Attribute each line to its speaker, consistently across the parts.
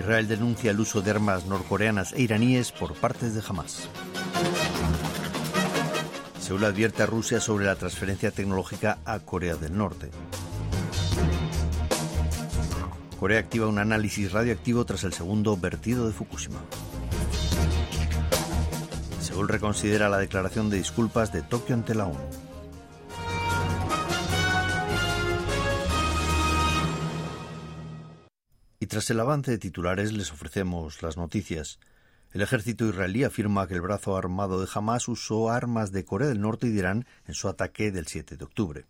Speaker 1: Israel denuncia el uso de armas norcoreanas e iraníes por partes de Hamas. Seúl advierte a Rusia sobre la transferencia tecnológica a Corea del Norte. Corea activa un análisis radioactivo tras el segundo vertido de Fukushima. Seúl reconsidera la declaración de disculpas de Tokio ante la ONU. Y tras el avance de titulares les ofrecemos las noticias. El ejército israelí afirma que el brazo armado de Hamas usó armas de Corea del Norte y de Irán en su ataque del 7 de octubre.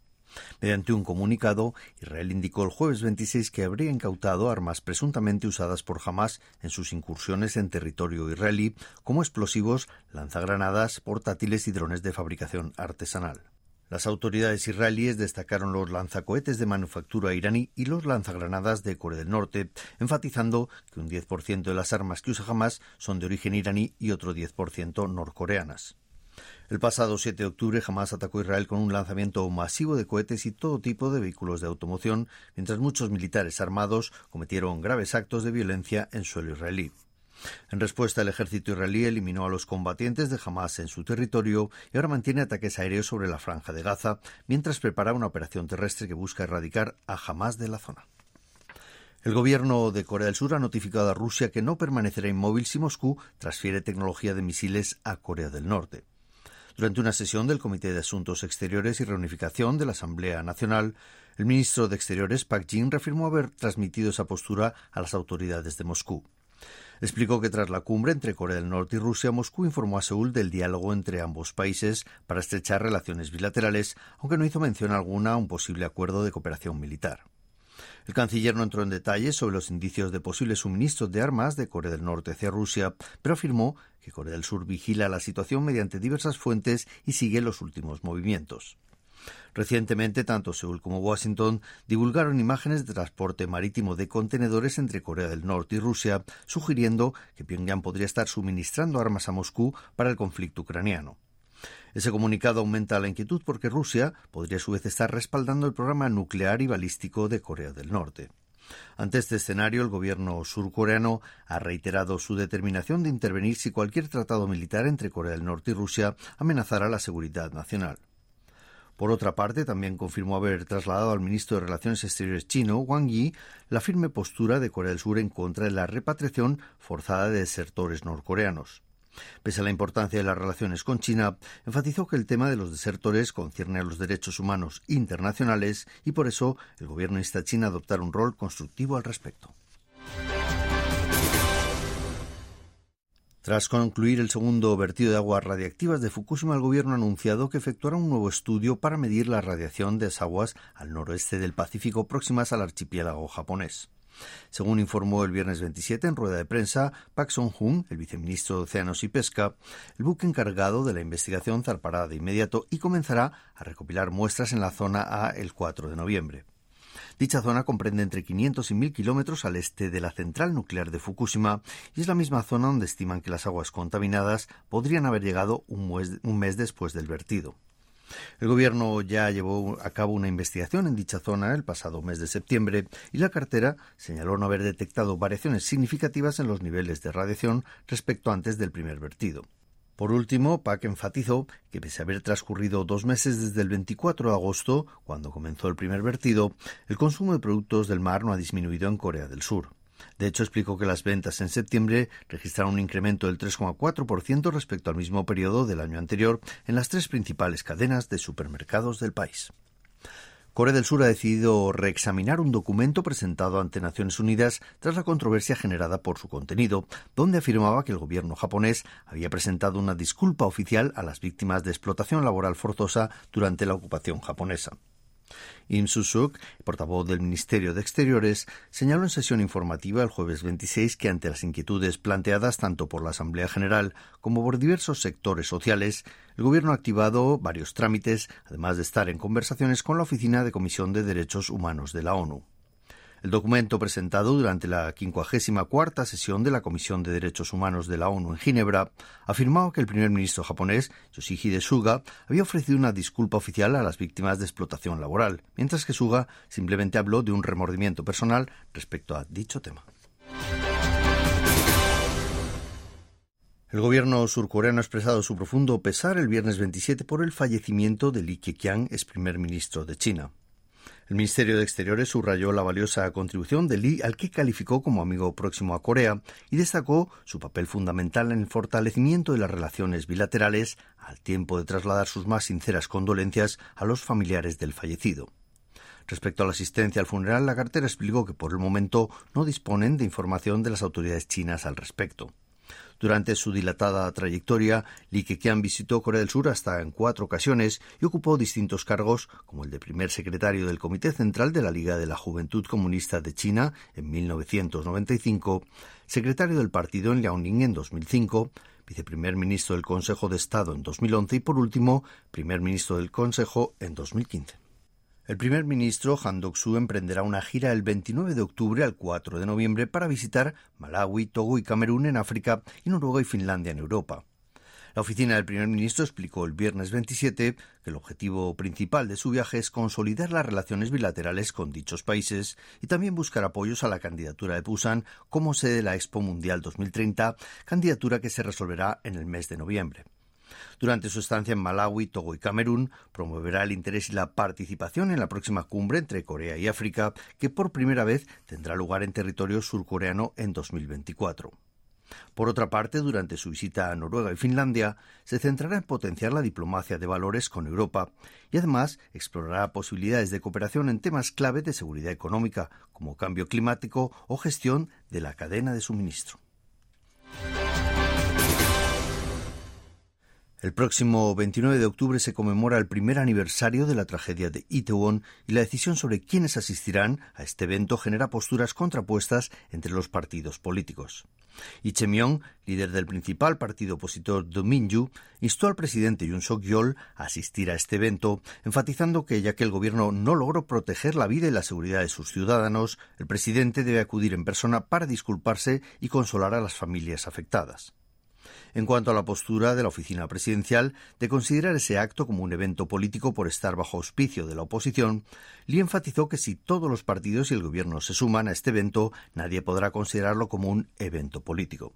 Speaker 1: Mediante un comunicado, Israel indicó el jueves 26 que habría incautado armas presuntamente usadas por Hamas en sus incursiones en territorio israelí, como explosivos, lanzagranadas, portátiles y drones de fabricación artesanal. Las autoridades israelíes destacaron los lanzacohetes de manufactura iraní y los lanzagranadas de Corea del Norte, enfatizando que un 10% de las armas que usa Hamas son de origen iraní y otro 10% norcoreanas. El pasado 7 de octubre Hamas atacó Israel con un lanzamiento masivo de cohetes y todo tipo de vehículos de automoción, mientras muchos militares armados cometieron graves actos de violencia en suelo israelí. En respuesta, el ejército israelí eliminó a los combatientes de Hamas en su territorio y ahora mantiene ataques aéreos sobre la franja de Gaza, mientras prepara una operación terrestre que busca erradicar a Hamas de la zona. El gobierno de Corea del Sur ha notificado a Rusia que no permanecerá inmóvil si Moscú transfiere tecnología de misiles a Corea del Norte. Durante una sesión del Comité de Asuntos Exteriores y Reunificación de la Asamblea Nacional, el ministro de Exteriores, Pak Jin, reafirmó haber transmitido esa postura a las autoridades de Moscú. Explicó que tras la cumbre entre Corea del Norte y Rusia, Moscú informó a Seúl del diálogo entre ambos países para estrechar relaciones bilaterales, aunque no hizo mención alguna a un posible acuerdo de cooperación militar. El canciller no entró en detalles sobre los indicios de posibles suministros de armas de Corea del Norte hacia Rusia, pero afirmó que Corea del Sur vigila la situación mediante diversas fuentes y sigue los últimos movimientos. Recientemente, tanto Seúl como Washington divulgaron imágenes de transporte marítimo de contenedores entre Corea del Norte y Rusia, sugiriendo que Pyongyang podría estar suministrando armas a Moscú para el conflicto ucraniano. Ese comunicado aumenta la inquietud porque Rusia podría a su vez estar respaldando el programa nuclear y balístico de Corea del Norte. Ante este escenario, el gobierno surcoreano ha reiterado su determinación de intervenir si cualquier tratado militar entre Corea del Norte y Rusia amenazara la seguridad nacional. Por otra parte, también confirmó haber trasladado al ministro de Relaciones Exteriores chino, Wang Yi, la firme postura de Corea del Sur en contra de la repatriación forzada de desertores norcoreanos. Pese a la importancia de las relaciones con China, enfatizó que el tema de los desertores concierne a los derechos humanos internacionales y por eso el gobierno insta a China a adoptar un rol constructivo al respecto. Tras concluir el segundo vertido de aguas radiactivas de Fukushima, el gobierno ha anunciado que efectuará un nuevo estudio para medir la radiación de esas aguas al noroeste del Pacífico próximas al archipiélago japonés. Según informó el viernes 27 en rueda de prensa, Pak Song-hun, el viceministro de Océanos y Pesca, el buque encargado de la investigación zarpará de inmediato y comenzará a recopilar muestras en la zona A el 4 de noviembre. Dicha zona comprende entre 500 y 1000 kilómetros al este de la central nuclear de Fukushima y es la misma zona donde estiman que las aguas contaminadas podrían haber llegado un mes, después del vertido. El gobierno ya llevó a cabo una investigación en dicha zona el pasado mes de septiembre y la cartera señaló no haber detectado variaciones significativas en los niveles de radiación respecto antes del primer vertido. Por último, PAC enfatizó que pese a haber transcurrido dos meses desde el 24 de agosto, cuando comenzó el primer vertido, el consumo de productos del mar no ha disminuido en Corea del Sur. De hecho, explicó que las ventas en septiembre registraron un incremento del 3,4% respecto al mismo periodo del año anterior en las tres principales cadenas de supermercados del país. Corea del Sur ha decidido reexaminar un documento presentado ante Naciones Unidas tras la controversia generada por su contenido, donde afirmaba que el gobierno japonés había presentado una disculpa oficial a las víctimas de explotación laboral forzosa durante la ocupación japonesa. Im Susuk, portavoz del Ministerio de Exteriores, señaló en sesión informativa el jueves 26 que ante las inquietudes planteadas tanto por la Asamblea General como por diversos sectores sociales, el Gobierno ha activado varios trámites, además de estar en conversaciones con la Oficina de Comisión de Derechos Humanos de la ONU. El documento presentado durante la 54 sesión de la Comisión de Derechos Humanos de la ONU en Ginebra afirmaba que el primer ministro japonés, Yoshihide Suga, había ofrecido una disculpa oficial a las víctimas de explotación laboral, mientras que Suga simplemente habló de un remordimiento personal respecto a dicho tema. El gobierno surcoreano ha expresado su profundo pesar el viernes 27 por el fallecimiento de Lee Keqiang, ex primer ministro de China. El Ministerio de Exteriores subrayó la valiosa contribución de Lee, al que calificó como amigo próximo a Corea, y destacó su papel fundamental en el fortalecimiento de las relaciones bilaterales, al tiempo de trasladar sus más sinceras condolencias a los familiares del fallecido. Respecto a la asistencia al funeral, la cartera explicó que por el momento no disponen de información de las autoridades chinas al respecto. Durante su dilatada trayectoria, Li Keqiang visitó Corea del Sur hasta en cuatro ocasiones y ocupó distintos cargos, como el de primer secretario del Comité Central de la Liga de la Juventud Comunista de China en 1995, secretario del partido en Liaoning en 2005, viceprimer ministro del Consejo de Estado en 2011 y, por último, primer ministro del Consejo en 2015. El primer ministro Han Dok-soo emprenderá una gira el 29 de octubre al 4 de noviembre para visitar Malawi, Togo y Camerún en África y Noruega y Finlandia en Europa. La oficina del primer ministro explicó el viernes 27 que el objetivo principal de su viaje es consolidar las relaciones bilaterales con dichos países y también buscar apoyos a la candidatura de Busan como sede de la Expo Mundial 2030, candidatura que se resolverá en el mes de noviembre. Durante su estancia en Malawi, Togo y Camerún, promoverá el interés y la participación en la próxima cumbre entre Corea y África, que por primera vez tendrá lugar en territorio surcoreano en 2024. Por otra parte, durante su visita a Noruega y Finlandia, se centrará en potenciar la diplomacia de valores con Europa y además explorará posibilidades de cooperación en temas clave de seguridad económica, como cambio climático o gestión de la cadena de suministro. El próximo 29 de octubre se conmemora el primer aniversario de la tragedia de Itaewon y la decisión sobre quiénes asistirán a este evento genera posturas contrapuestas entre los partidos políticos. Myung, líder del principal partido opositor Dominju, instó al presidente Yoon Suk-yeol a asistir a este evento, enfatizando que ya que el gobierno no logró proteger la vida y la seguridad de sus ciudadanos, el presidente debe acudir en persona para disculparse y consolar a las familias afectadas en cuanto a la postura de la oficina presidencial de considerar ese acto como un evento político por estar bajo auspicio de la oposición, Lee enfatizó que si todos los partidos y el gobierno se suman a este evento, nadie podrá considerarlo como un evento político.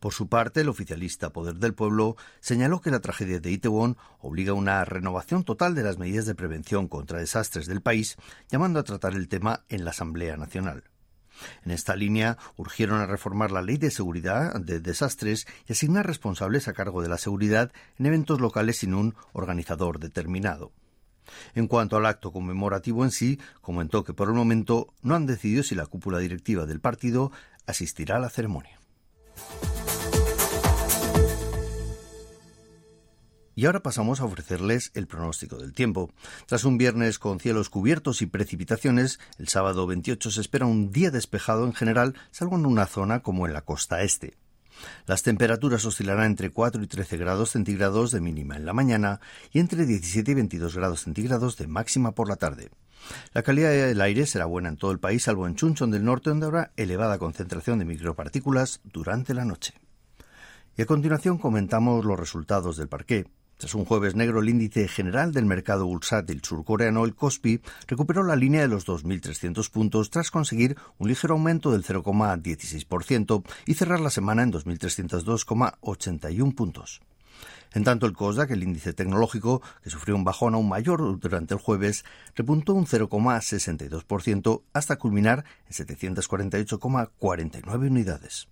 Speaker 1: Por su parte, el oficialista Poder del Pueblo señaló que la tragedia de Itaewon obliga a una renovación total de las medidas de prevención contra desastres del país, llamando a tratar el tema en la Asamblea Nacional. En esta línea urgieron a reformar la ley de seguridad de desastres y asignar responsables a cargo de la seguridad en eventos locales sin un organizador determinado. En cuanto al acto conmemorativo en sí, comentó que por el momento no han decidido si la cúpula directiva del partido asistirá a la ceremonia. Y ahora pasamos a ofrecerles el pronóstico del tiempo. Tras un viernes con cielos cubiertos y precipitaciones, el sábado 28 se espera un día despejado en general, salvo en una zona como en la costa este. Las temperaturas oscilarán entre 4 y 13 grados centígrados de mínima en la mañana y entre 17 y 22 grados centígrados de máxima por la tarde. La calidad del aire será buena en todo el país, salvo en Chunchon del norte, donde habrá elevada concentración de micropartículas durante la noche. Y a continuación comentamos los resultados del parqué. Tras un jueves negro, el índice general del mercado bursátil surcoreano, el Kospi, recuperó la línea de los 2.300 puntos tras conseguir un ligero aumento del 0,16% y cerrar la semana en 2.302,81 puntos. En tanto, el COSDAQ, el índice tecnológico, que sufrió un bajón aún mayor durante el jueves, repuntó un 0,62% hasta culminar en 748,49 unidades.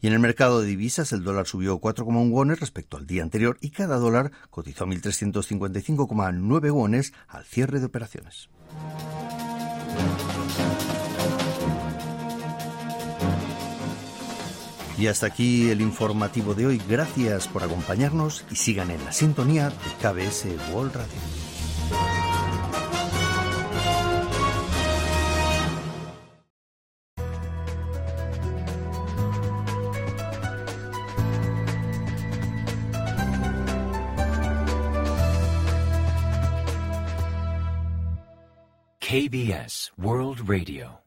Speaker 1: Y en el mercado de divisas el dólar subió 4,1 wones respecto al día anterior y cada dólar cotizó 1.355,9 wones al cierre de operaciones. Y hasta aquí el informativo de hoy. Gracias por acompañarnos y sigan en la sintonía de KBS World Radio.
Speaker 2: KBS World Radio.